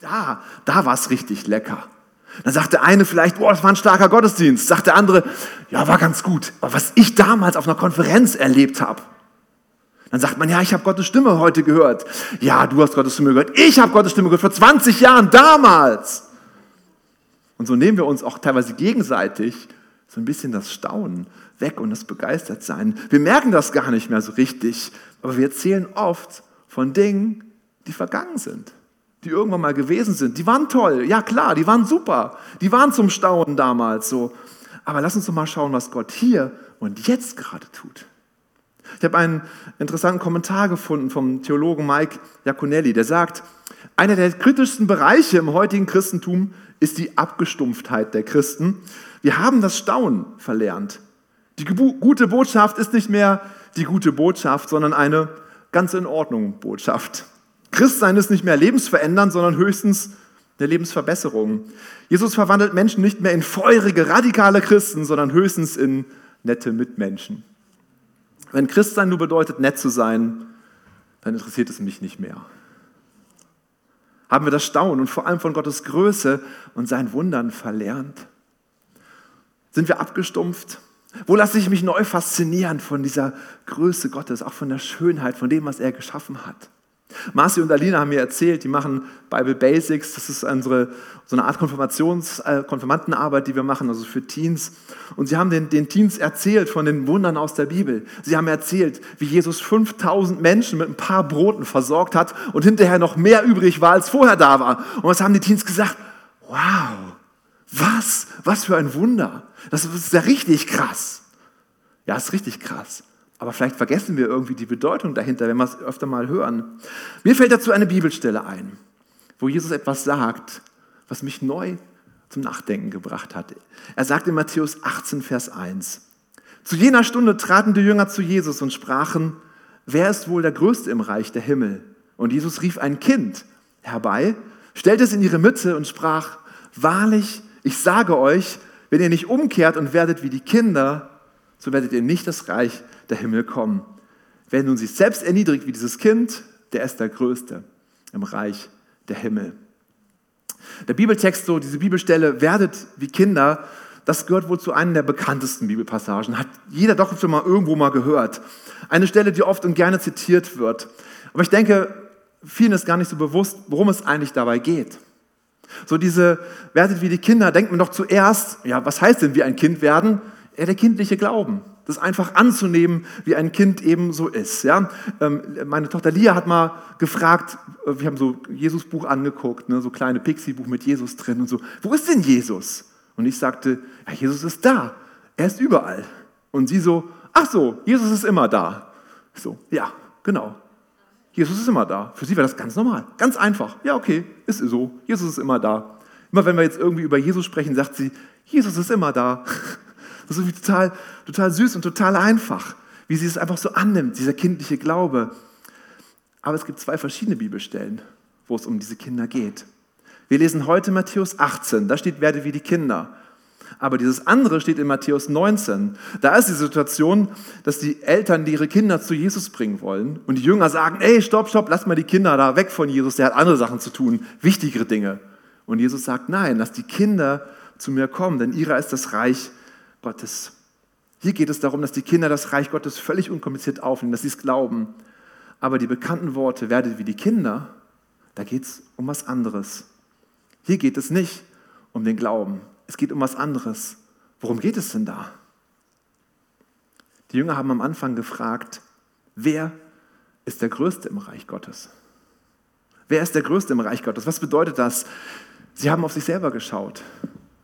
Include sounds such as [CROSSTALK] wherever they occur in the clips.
Da, da war es richtig lecker. Dann sagt der eine vielleicht, boah, das war ein starker Gottesdienst. Sagt der andere, ja, war ganz gut. Aber was ich damals auf einer Konferenz erlebt habe, dann sagt man, ja, ich habe Gottes Stimme heute gehört. Ja, du hast Gottes Stimme gehört. Ich habe Gottes Stimme gehört vor 20 Jahren, damals. Und so nehmen wir uns auch teilweise gegenseitig so ein bisschen das Staunen weg und das Begeistertsein. Wir merken das gar nicht mehr so richtig, aber wir erzählen oft von Dingen, die vergangen sind, die irgendwann mal gewesen sind. Die waren toll, ja klar, die waren super, die waren zum Staunen damals so. Aber lass uns doch mal schauen, was Gott hier und jetzt gerade tut. Ich habe einen interessanten Kommentar gefunden vom Theologen Mike Iaconelli, der sagt, einer der kritischsten Bereiche im heutigen Christentum ist die Abgestumpftheit der Christen. Wir haben das Staunen verlernt. Die gute Botschaft ist nicht mehr die gute Botschaft, sondern eine ganz in Ordnung Botschaft. Christsein ist nicht mehr lebensverändernd, sondern höchstens eine Lebensverbesserung. Jesus verwandelt Menschen nicht mehr in feurige, radikale Christen, sondern höchstens in nette Mitmenschen. Wenn Christsein nur bedeutet, nett zu sein, dann interessiert es mich nicht mehr. Haben wir das Staunen und vor allem von Gottes Größe und seinen Wundern verlernt? Sind wir abgestumpft? Wo lasse ich mich neu faszinieren von dieser Größe Gottes, auch von der Schönheit, von dem, was er geschaffen hat? Marci und Alina haben mir erzählt, die machen Bible Basics, das ist unsere, so eine Art Konfirmations-, äh, Konfirmandenarbeit, die wir machen, also für Teens. Und sie haben den, den Teens erzählt von den Wundern aus der Bibel. Sie haben erzählt, wie Jesus 5000 Menschen mit ein paar Broten versorgt hat und hinterher noch mehr übrig war, als vorher da war. Und was haben die Teens gesagt? Wow, was, was für ein Wunder. Das ist ja richtig krass. Ja, ist richtig krass. Aber vielleicht vergessen wir irgendwie die Bedeutung dahinter, wenn wir es öfter mal hören. Mir fällt dazu eine Bibelstelle ein, wo Jesus etwas sagt, was mich neu zum Nachdenken gebracht hat. Er sagt in Matthäus 18, Vers 1, zu jener Stunde traten die Jünger zu Jesus und sprachen, wer ist wohl der Größte im Reich der Himmel? Und Jesus rief ein Kind herbei, stellte es in ihre Mitte und sprach, wahrlich, ich sage euch, wenn ihr nicht umkehrt und werdet wie die Kinder, so werdet ihr nicht das Reich der Himmel kommen. Wer nun sich selbst erniedrigt wie dieses Kind, der ist der Größte im Reich der Himmel. Der Bibeltext, so diese Bibelstelle, werdet wie Kinder, das gehört wohl zu einer der bekanntesten Bibelpassagen. Hat jeder doch schon mal irgendwo mal gehört. Eine Stelle, die oft und gerne zitiert wird. Aber ich denke, vielen ist gar nicht so bewusst, worum es eigentlich dabei geht. So diese, werdet wie die Kinder, denkt man doch zuerst, ja, was heißt denn wie ein Kind werden? Ja, der kindliche Glauben das einfach anzunehmen, wie ein Kind eben so ist. Ja? Ähm, meine Tochter Lia hat mal gefragt, äh, wir haben so Jesus-Buch angeguckt, ne, so kleine Pixie-Buch mit Jesus drin und so, wo ist denn Jesus? Und ich sagte, ja, Jesus ist da, er ist überall. Und sie so, ach so, Jesus ist immer da. Ich so, ja, genau. Jesus ist immer da. Für sie war das ganz normal, ganz einfach. Ja, okay, ist so, Jesus ist immer da. Immer wenn wir jetzt irgendwie über Jesus sprechen, sagt sie, Jesus ist immer da. [LAUGHS] Das ist total, total süß und total einfach, wie sie es einfach so annimmt, dieser kindliche Glaube. Aber es gibt zwei verschiedene Bibelstellen, wo es um diese Kinder geht. Wir lesen heute Matthäus 18, da steht, werde wie die Kinder. Aber dieses andere steht in Matthäus 19. Da ist die Situation, dass die Eltern die ihre Kinder zu Jesus bringen wollen und die Jünger sagen, ey, stopp, stopp, lass mal die Kinder da weg von Jesus, der hat andere Sachen zu tun, wichtigere Dinge. Und Jesus sagt, nein, lass die Kinder zu mir kommen, denn ihrer ist das Reich Gottes. Hier geht es darum, dass die Kinder das Reich Gottes völlig unkompliziert aufnehmen, dass sie es glauben. Aber die bekannten Worte, werdet wie die Kinder, da geht es um was anderes. Hier geht es nicht um den Glauben. Es geht um was anderes. Worum geht es denn da? Die Jünger haben am Anfang gefragt, wer ist der Größte im Reich Gottes? Wer ist der Größte im Reich Gottes? Was bedeutet das? Sie haben auf sich selber geschaut.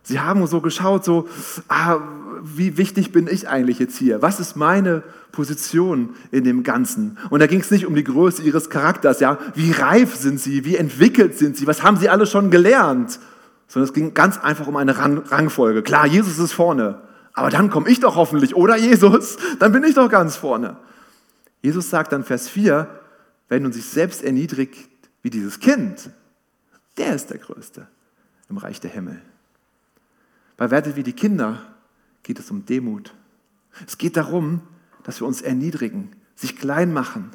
Sie haben so geschaut, so, ah, wie wichtig bin ich eigentlich jetzt hier? Was ist meine Position in dem Ganzen? Und da ging es nicht um die Größe ihres Charakters, ja, wie reif sind sie, wie entwickelt sind sie, was haben sie alle schon gelernt? Sondern es ging ganz einfach um eine Rang Rangfolge. Klar, Jesus ist vorne, aber dann komme ich doch hoffentlich, oder Jesus? Dann bin ich doch ganz vorne. Jesus sagt dann Vers 4, wenn nun sich selbst erniedrigt wie dieses Kind, der ist der Größte im Reich der Himmel. Bei Werdet wie die Kinder geht es um Demut. Es geht darum, dass wir uns erniedrigen, sich klein machen.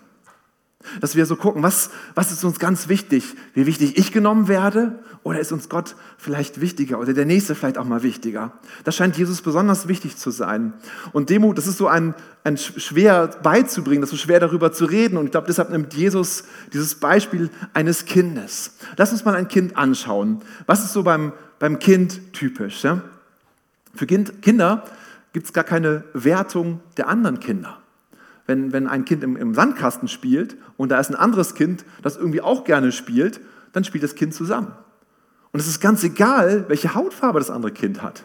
Dass wir so gucken, was, was ist uns ganz wichtig? Wie wichtig ich genommen werde? Oder ist uns Gott vielleicht wichtiger oder der Nächste vielleicht auch mal wichtiger? Das scheint Jesus besonders wichtig zu sein. Und Demut, das ist so ein, ein schwer beizubringen, das ist so schwer darüber zu reden. Und ich glaube, deshalb nimmt Jesus dieses Beispiel eines Kindes. Lass uns mal ein Kind anschauen. Was ist so beim, beim Kind typisch? Ja? Für kind, Kinder gibt es gar keine Wertung der anderen Kinder wenn, wenn ein Kind im, im Sandkasten spielt und da ist ein anderes Kind, das irgendwie auch gerne spielt, dann spielt das Kind zusammen. Und es ist ganz egal, welche Hautfarbe das andere Kind hat.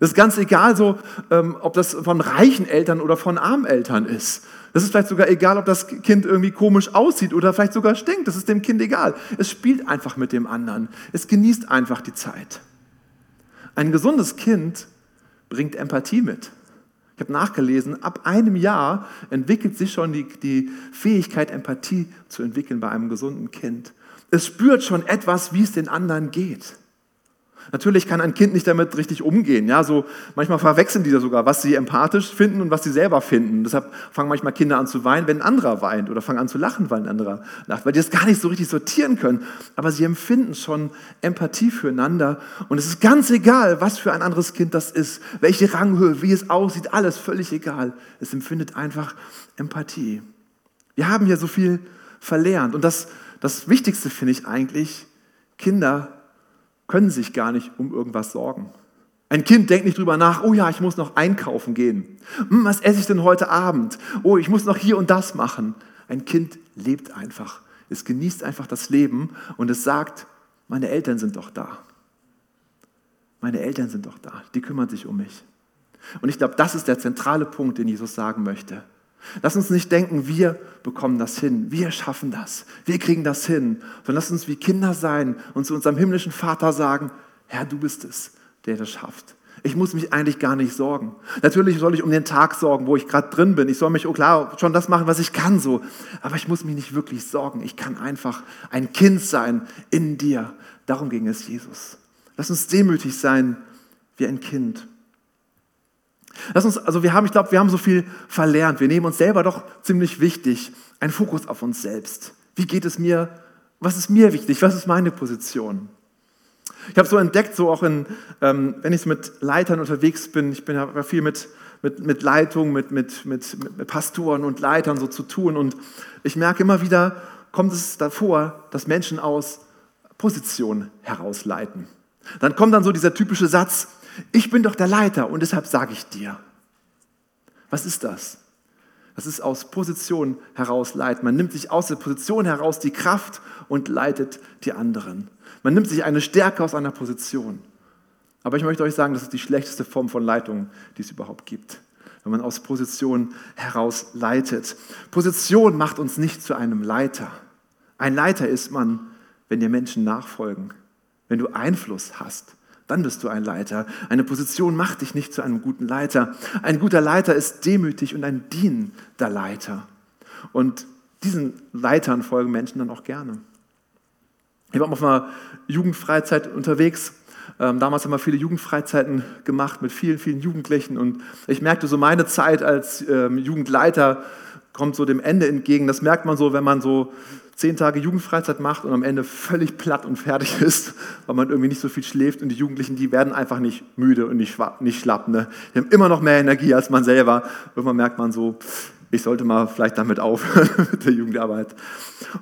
Es ist ganz egal, so, ähm, ob das von reichen Eltern oder von armen Eltern ist. Das ist vielleicht sogar egal, ob das Kind irgendwie komisch aussieht oder vielleicht sogar stinkt. Das ist dem Kind egal. Es spielt einfach mit dem anderen. Es genießt einfach die Zeit. Ein gesundes Kind bringt Empathie mit. Ich habe nachgelesen, ab einem Jahr entwickelt sich schon die, die Fähigkeit, Empathie zu entwickeln bei einem gesunden Kind. Es spürt schon etwas, wie es den anderen geht. Natürlich kann ein Kind nicht damit richtig umgehen. Ja, so manchmal verwechseln die da sogar, was sie empathisch finden und was sie selber finden. Deshalb fangen manchmal Kinder an zu weinen, wenn ein anderer weint oder fangen an zu lachen, weil ein anderer lacht, weil die das gar nicht so richtig sortieren können. Aber sie empfinden schon Empathie füreinander und es ist ganz egal, was für ein anderes Kind das ist, welche Ranghöhe, wie es aussieht, alles völlig egal. Es empfindet einfach Empathie. Wir haben hier so viel verlernt und das, das Wichtigste finde ich eigentlich, Kinder können sich gar nicht um irgendwas sorgen. Ein Kind denkt nicht drüber nach, oh ja, ich muss noch einkaufen gehen. Hm, was esse ich denn heute Abend? Oh, ich muss noch hier und das machen. Ein Kind lebt einfach. Es genießt einfach das Leben und es sagt, meine Eltern sind doch da. Meine Eltern sind doch da. Die kümmern sich um mich. Und ich glaube, das ist der zentrale Punkt, den Jesus sagen möchte. Lass uns nicht denken, wir bekommen das hin, wir schaffen das, wir kriegen das hin, sondern lass uns wie Kinder sein und zu unserem himmlischen Vater sagen, Herr, du bist es, der das schafft. Ich muss mich eigentlich gar nicht sorgen. Natürlich soll ich um den Tag sorgen, wo ich gerade drin bin. Ich soll mich, oh klar, schon das machen, was ich kann so. Aber ich muss mich nicht wirklich sorgen. Ich kann einfach ein Kind sein in dir. Darum ging es Jesus. Lass uns demütig sein wie ein Kind. Lass uns, also wir haben, ich glaube, wir haben so viel verlernt. Wir nehmen uns selber doch ziemlich wichtig. Ein Fokus auf uns selbst. Wie geht es mir? Was ist mir wichtig? Was ist meine Position? Ich habe so entdeckt, so auch in, ähm, wenn ich mit Leitern unterwegs bin, ich bin ja viel mit, mit, mit Leitung, mit, mit, mit, mit Pastoren und Leitern so zu tun und ich merke immer wieder, kommt es davor, dass Menschen aus Position herausleiten. Dann kommt dann so dieser typische Satz, ich bin doch der Leiter und deshalb sage ich dir. Was ist das? Das ist aus Position heraus leiten. Man nimmt sich aus der Position heraus die Kraft und leitet die anderen. Man nimmt sich eine Stärke aus einer Position. Aber ich möchte euch sagen, das ist die schlechteste Form von Leitung, die es überhaupt gibt. Wenn man aus Position heraus leitet. Position macht uns nicht zu einem Leiter. Ein Leiter ist man, wenn dir Menschen nachfolgen, wenn du Einfluss hast, dann bist du ein Leiter. Eine Position macht dich nicht zu einem guten Leiter. Ein guter Leiter ist demütig und ein dienender Leiter. Und diesen Leitern folgen Menschen dann auch gerne. Ich war auf einer Jugendfreizeit unterwegs. Ähm, damals haben wir viele Jugendfreizeiten gemacht mit vielen, vielen Jugendlichen. Und ich merkte so, meine Zeit als ähm, Jugendleiter kommt so dem Ende entgegen. Das merkt man so, wenn man so zehn Tage Jugendfreizeit macht und am Ende völlig platt und fertig [LAUGHS] ist, weil man irgendwie nicht so viel schläft und die Jugendlichen, die werden einfach nicht müde und nicht, nicht schlapp. Ne? Die haben immer noch mehr Energie als man selber. Irgendwann merkt man so, ich sollte mal vielleicht damit aufhören [LAUGHS] mit der Jugendarbeit.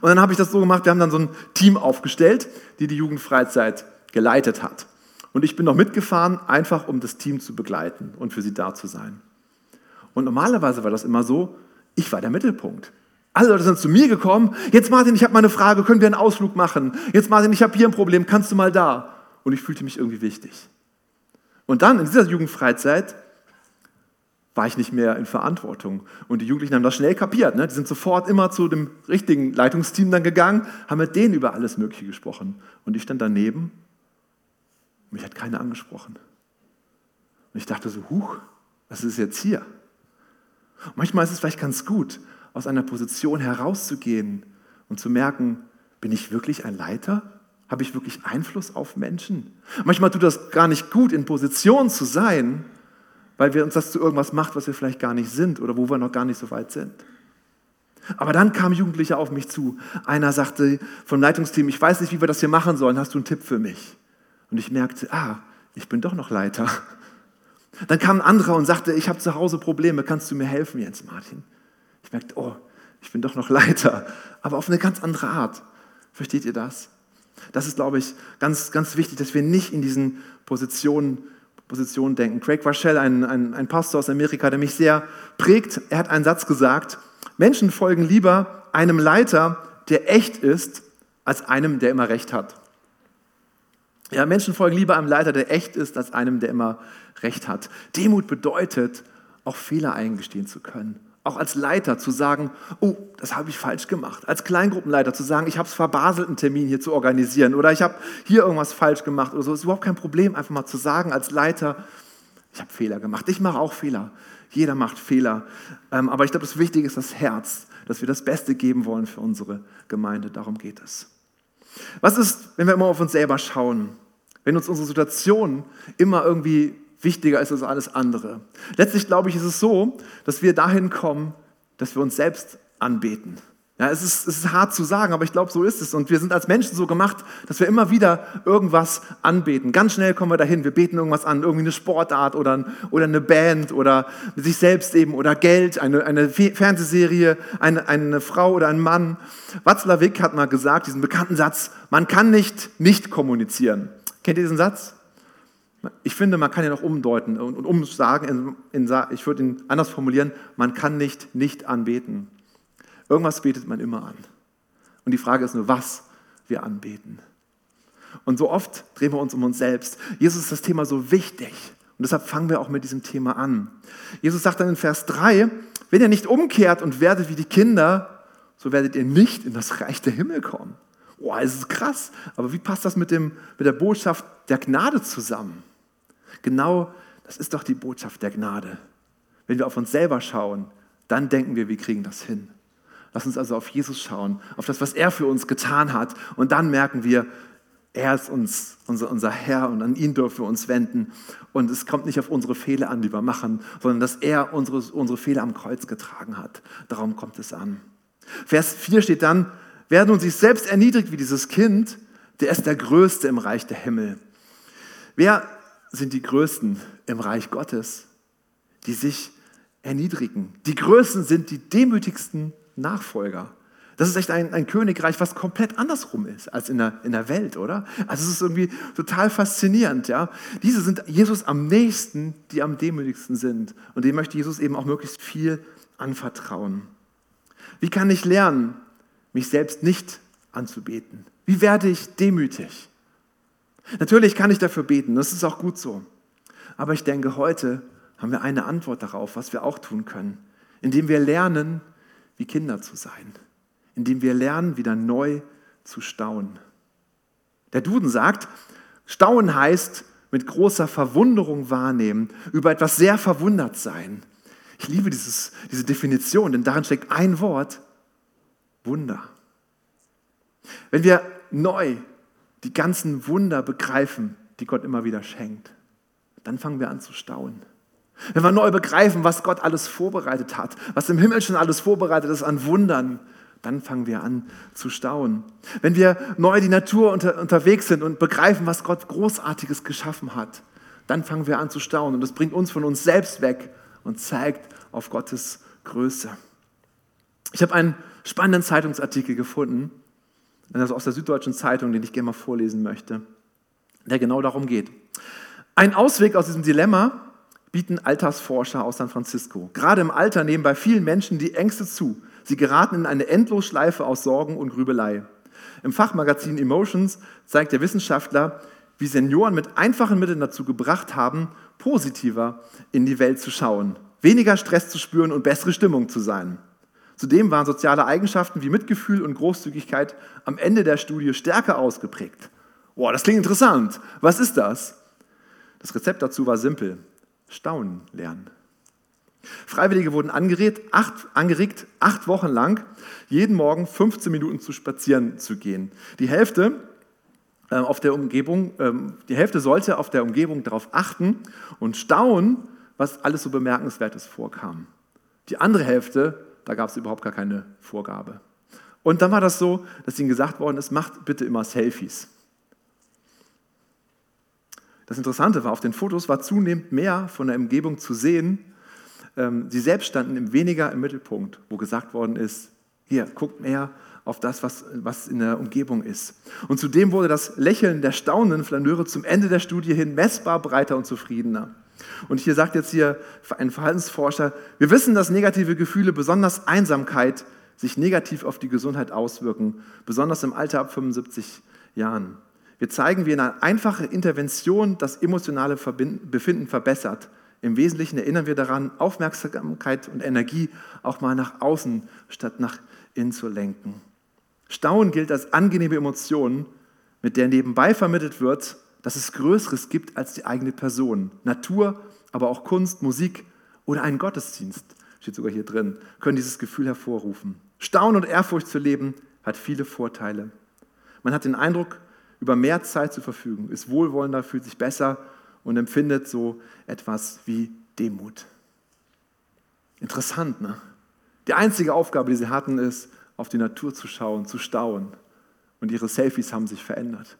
Und dann habe ich das so gemacht, wir haben dann so ein Team aufgestellt, die die Jugendfreizeit geleitet hat. Und ich bin noch mitgefahren, einfach um das Team zu begleiten und für sie da zu sein. Und normalerweise war das immer so, ich war der Mittelpunkt. Alle Leute sind zu mir gekommen. Jetzt Martin, ich habe mal eine Frage, können wir einen Ausflug machen? Jetzt Martin, ich habe hier ein Problem, kannst du mal da? Und ich fühlte mich irgendwie wichtig. Und dann in dieser Jugendfreizeit war ich nicht mehr in Verantwortung. Und die Jugendlichen haben das schnell kapiert. Ne? Die sind sofort immer zu dem richtigen Leitungsteam dann gegangen, haben mit denen über alles Mögliche gesprochen. Und ich stand daneben, mich hat keiner angesprochen. Und ich dachte so, huch, was ist jetzt hier? Manchmal ist es vielleicht ganz gut, aus einer Position herauszugehen und zu merken, bin ich wirklich ein Leiter? Habe ich wirklich Einfluss auf Menschen? Manchmal tut das gar nicht gut, in Position zu sein, weil wir uns das zu irgendwas macht, was wir vielleicht gar nicht sind oder wo wir noch gar nicht so weit sind. Aber dann kamen Jugendliche auf mich zu. Einer sagte vom Leitungsteam, ich weiß nicht, wie wir das hier machen sollen, hast du einen Tipp für mich? Und ich merkte, ah, ich bin doch noch Leiter. Dann kam ein anderer und sagte, ich habe zu Hause Probleme, kannst du mir helfen, Jens Martin? Ich merkte, oh, ich bin doch noch Leiter, aber auf eine ganz andere Art. Versteht ihr das? Das ist, glaube ich, ganz, ganz wichtig, dass wir nicht in diesen Positionen, Positionen denken. Craig Rochelle, ein, ein, ein Pastor aus Amerika, der mich sehr prägt, er hat einen Satz gesagt, Menschen folgen lieber einem Leiter, der echt ist, als einem, der immer recht hat. Ja, Menschen folgen lieber einem Leiter, der echt ist, als einem, der immer recht hat. Demut bedeutet, auch Fehler eingestehen zu können. Auch als Leiter zu sagen, oh, das habe ich falsch gemacht. Als Kleingruppenleiter zu sagen, ich habe es verbaselt, einen Termin hier zu organisieren oder ich habe hier irgendwas falsch gemacht oder so. Ist überhaupt kein Problem, einfach mal zu sagen als Leiter, ich habe Fehler gemacht. Ich mache auch Fehler. Jeder macht Fehler. Ähm, aber ich glaube, das Wichtige ist das Herz, dass wir das Beste geben wollen für unsere Gemeinde. Darum geht es. Was ist, wenn wir immer auf uns selber schauen? Wenn uns unsere Situation immer irgendwie wichtiger ist als alles andere. Letztlich glaube ich, ist es so, dass wir dahin kommen, dass wir uns selbst anbeten. Ja, es, ist, es ist hart zu sagen, aber ich glaube, so ist es. Und wir sind als Menschen so gemacht, dass wir immer wieder irgendwas anbeten. Ganz schnell kommen wir dahin. Wir beten irgendwas an, irgendwie eine Sportart oder, oder eine Band oder sich selbst eben oder Geld, eine, eine Fernsehserie, eine, eine Frau oder ein Mann. Watzlawick hat mal gesagt, diesen bekannten Satz, man kann nicht nicht kommunizieren. Kennt ihr diesen Satz? Ich finde, man kann ihn auch umdeuten und, umsagen. In, in, ich würde ihn anders formulieren: Man kann nicht nicht anbeten. Irgendwas betet man immer an. Und die Frage ist nur, was wir anbeten. Und so oft drehen wir uns um uns selbst. Jesus ist das Thema so wichtig. Und deshalb fangen wir auch mit diesem Thema an. Jesus sagt dann in Vers 3, wenn ihr nicht umkehrt und werdet wie die Kinder, so werdet ihr nicht in das Reich der Himmel kommen. Boah, es ist krass. Aber wie passt das mit, dem, mit der Botschaft der Gnade zusammen? Genau, das ist doch die Botschaft der Gnade. Wenn wir auf uns selber schauen, dann denken wir, wir kriegen das hin. Lass uns also auf Jesus schauen, auf das, was er für uns getan hat. Und dann merken wir, er ist uns, unser, unser Herr und an ihn dürfen wir uns wenden. Und es kommt nicht auf unsere Fehler an, die wir machen, sondern dass er unsere, unsere Fehler am Kreuz getragen hat. Darum kommt es an. Vers 4 steht dann, wer nun sich selbst erniedrigt wie dieses Kind, der ist der Größte im Reich der Himmel. Wer sind die Größten im Reich Gottes? Die sich erniedrigen. Die Größten sind die demütigsten Nachfolger. Das ist echt ein, ein, Königreich, was komplett andersrum ist als in der, in der Welt, oder? Also es ist irgendwie total faszinierend, ja. Diese sind Jesus am nächsten, die am demütigsten sind. Und dem möchte Jesus eben auch möglichst viel anvertrauen. Wie kann ich lernen, mich selbst nicht anzubeten? Wie werde ich demütig? Natürlich kann ich dafür beten, das ist auch gut so. Aber ich denke, heute haben wir eine Antwort darauf, was wir auch tun können, indem wir lernen, wie Kinder zu sein, indem wir lernen, wieder neu zu staunen. Der Duden sagt, Staunen heißt mit großer Verwunderung wahrnehmen, über etwas sehr verwundert sein. Ich liebe dieses, diese Definition, denn darin steckt ein Wort, Wunder. Wenn wir neu die ganzen Wunder begreifen, die Gott immer wieder schenkt, dann fangen wir an zu staunen. Wenn wir neu begreifen, was Gott alles vorbereitet hat, was im Himmel schon alles vorbereitet ist an Wundern, dann fangen wir an zu staunen. Wenn wir neu die Natur unter, unterwegs sind und begreifen, was Gott Großartiges geschaffen hat, dann fangen wir an zu staunen. Und das bringt uns von uns selbst weg und zeigt auf Gottes Größe. Ich habe einen spannenden Zeitungsartikel gefunden, also aus der Süddeutschen Zeitung, den ich gerne mal vorlesen möchte, der genau darum geht. Ein Ausweg aus diesem Dilemma bieten Altersforscher aus San Francisco. Gerade im Alter nehmen bei vielen Menschen die Ängste zu. Sie geraten in eine Endlosschleife aus Sorgen und Grübelei. Im Fachmagazin Emotions zeigt der Wissenschaftler, wie Senioren mit einfachen Mitteln dazu gebracht haben, positiver in die Welt zu schauen, weniger Stress zu spüren und bessere Stimmung zu sein. Zudem waren soziale Eigenschaften wie Mitgefühl und Großzügigkeit am Ende der Studie stärker ausgeprägt. Boah, das klingt interessant. Was ist das? Das Rezept dazu war simpel staunen lernen. Freiwillige wurden angeregt acht, angeregt, acht Wochen lang jeden Morgen 15 Minuten zu spazieren zu gehen. Die Hälfte äh, auf der Umgebung, ähm, die Hälfte sollte auf der Umgebung darauf achten und staunen, was alles so bemerkenswertes vorkam. Die andere Hälfte da gab es überhaupt gar keine Vorgabe. Und dann war das so, dass ihnen gesagt worden ist, macht bitte immer Selfies. Das Interessante war, auf den Fotos war zunehmend mehr von der Umgebung zu sehen. Ähm, sie selbst standen weniger im Mittelpunkt, wo gesagt worden ist, hier, guckt mehr auf das, was, was in der Umgebung ist. Und zudem wurde das Lächeln der staunenden Flaneure zum Ende der Studie hin messbar breiter und zufriedener. Und hier sagt jetzt hier ein Verhaltensforscher, wir wissen, dass negative Gefühle, besonders Einsamkeit, sich negativ auf die Gesundheit auswirken, besonders im Alter ab 75 Jahren. Wir zeigen, wie eine einfache Intervention das emotionale Befinden verbessert. Im Wesentlichen erinnern wir daran, Aufmerksamkeit und Energie auch mal nach außen statt nach innen zu lenken. Staunen gilt als angenehme Emotion, mit der nebenbei vermittelt wird, dass es Größeres gibt als die eigene Person. Natur, aber auch Kunst, Musik oder ein Gottesdienst, steht sogar hier drin, können dieses Gefühl hervorrufen. Staunen und Ehrfurcht zu leben hat viele Vorteile. Man hat den Eindruck, über mehr Zeit zu verfügen, ist wohlwollender, fühlt sich besser und empfindet so etwas wie Demut. Interessant, ne? Die einzige Aufgabe, die sie hatten, ist, auf die Natur zu schauen, zu staunen. Und ihre Selfies haben sich verändert.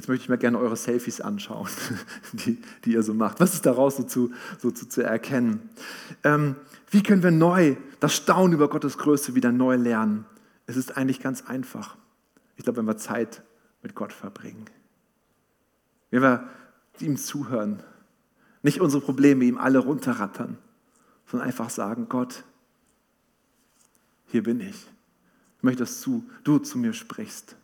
Jetzt möchte ich mir gerne eure Selfies anschauen, [LAUGHS] die, die ihr so macht. Was ist daraus so zu, so zu, zu erkennen? Ähm, wie können wir neu das Staunen über Gottes Größe wieder neu lernen? Es ist eigentlich ganz einfach. Ich glaube, wenn wir Zeit mit Gott verbringen. Wenn wir ihm zuhören, nicht unsere Probleme ihm alle runterrattern, sondern einfach sagen, Gott, hier bin ich. Ich möchte, dass du, du zu mir sprichst.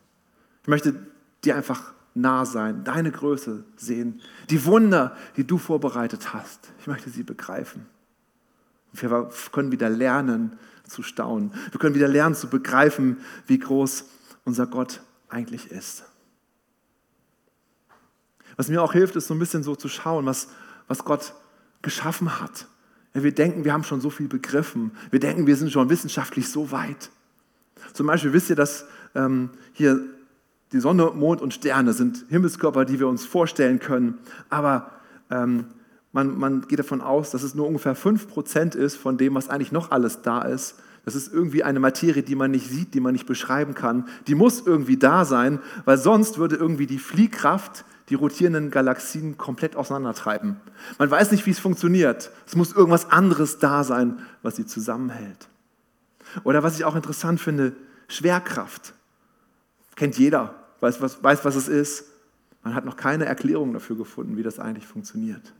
Ich möchte dir einfach nah sein, deine Größe sehen, die Wunder, die du vorbereitet hast. Ich möchte sie begreifen. wir können wieder lernen zu staunen. Wir können wieder lernen zu begreifen, wie groß unser Gott eigentlich ist. Was mir auch hilft, ist so ein bisschen so zu schauen, was, was Gott geschaffen hat. Ja, wir denken, wir haben schon so viel begriffen. Wir denken, wir sind schon wissenschaftlich so weit. Zum Beispiel wisst ihr, dass ähm, hier die Sonne, Mond und Sterne sind Himmelskörper, die wir uns vorstellen können. Aber ähm, man, man geht davon aus, dass es nur ungefähr 5% ist von dem, was eigentlich noch alles da ist. Das ist irgendwie eine Materie, die man nicht sieht, die man nicht beschreiben kann. Die muss irgendwie da sein, weil sonst würde irgendwie die Fliehkraft die rotierenden Galaxien komplett auseinandertreiben. Man weiß nicht, wie es funktioniert. Es muss irgendwas anderes da sein, was sie zusammenhält. Oder was ich auch interessant finde, Schwerkraft. Kennt jeder, weiß was, weiß, was es ist. Man hat noch keine Erklärung dafür gefunden, wie das eigentlich funktioniert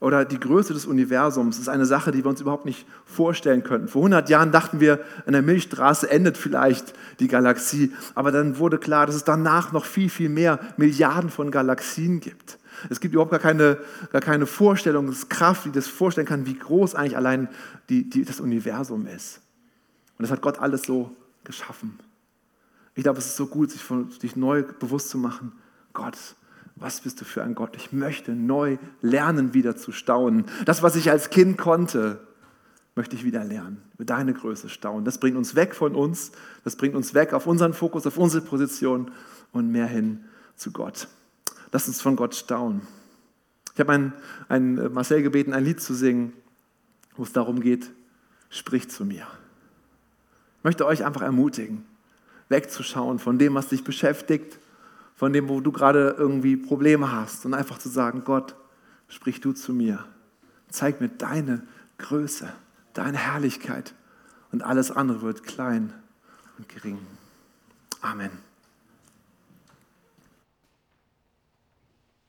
oder die Größe des Universums ist eine Sache, die wir uns überhaupt nicht vorstellen könnten. Vor 100 Jahren dachten wir, an der Milchstraße endet vielleicht die Galaxie, aber dann wurde klar, dass es danach noch viel, viel mehr Milliarden von Galaxien gibt. Es gibt überhaupt gar keine, gar keine Vorstellungskraft, die das vorstellen kann, wie groß eigentlich allein die, die, das Universum ist. Und das hat Gott alles so geschaffen. Ich glaube, es ist so gut, sich, von, sich neu bewusst zu machen, Gott, was bist du für ein Gott? Ich möchte neu lernen, wieder zu staunen. Das, was ich als Kind konnte, möchte ich wieder lernen. Über deine Größe staunen. Das bringt uns weg von uns. Das bringt uns weg auf unseren Fokus, auf unsere Position und mehr hin zu Gott. Lass uns von Gott staunen. Ich habe einen, einen äh, Marcel gebeten, ein Lied zu singen, wo es darum geht, sprich zu mir. Ich möchte euch einfach ermutigen, wegzuschauen von dem, was dich beschäftigt, von dem, wo du gerade irgendwie Probleme hast und einfach zu sagen, Gott, sprich du zu mir. Zeig mir deine Größe, deine Herrlichkeit und alles andere wird klein und gering. Amen.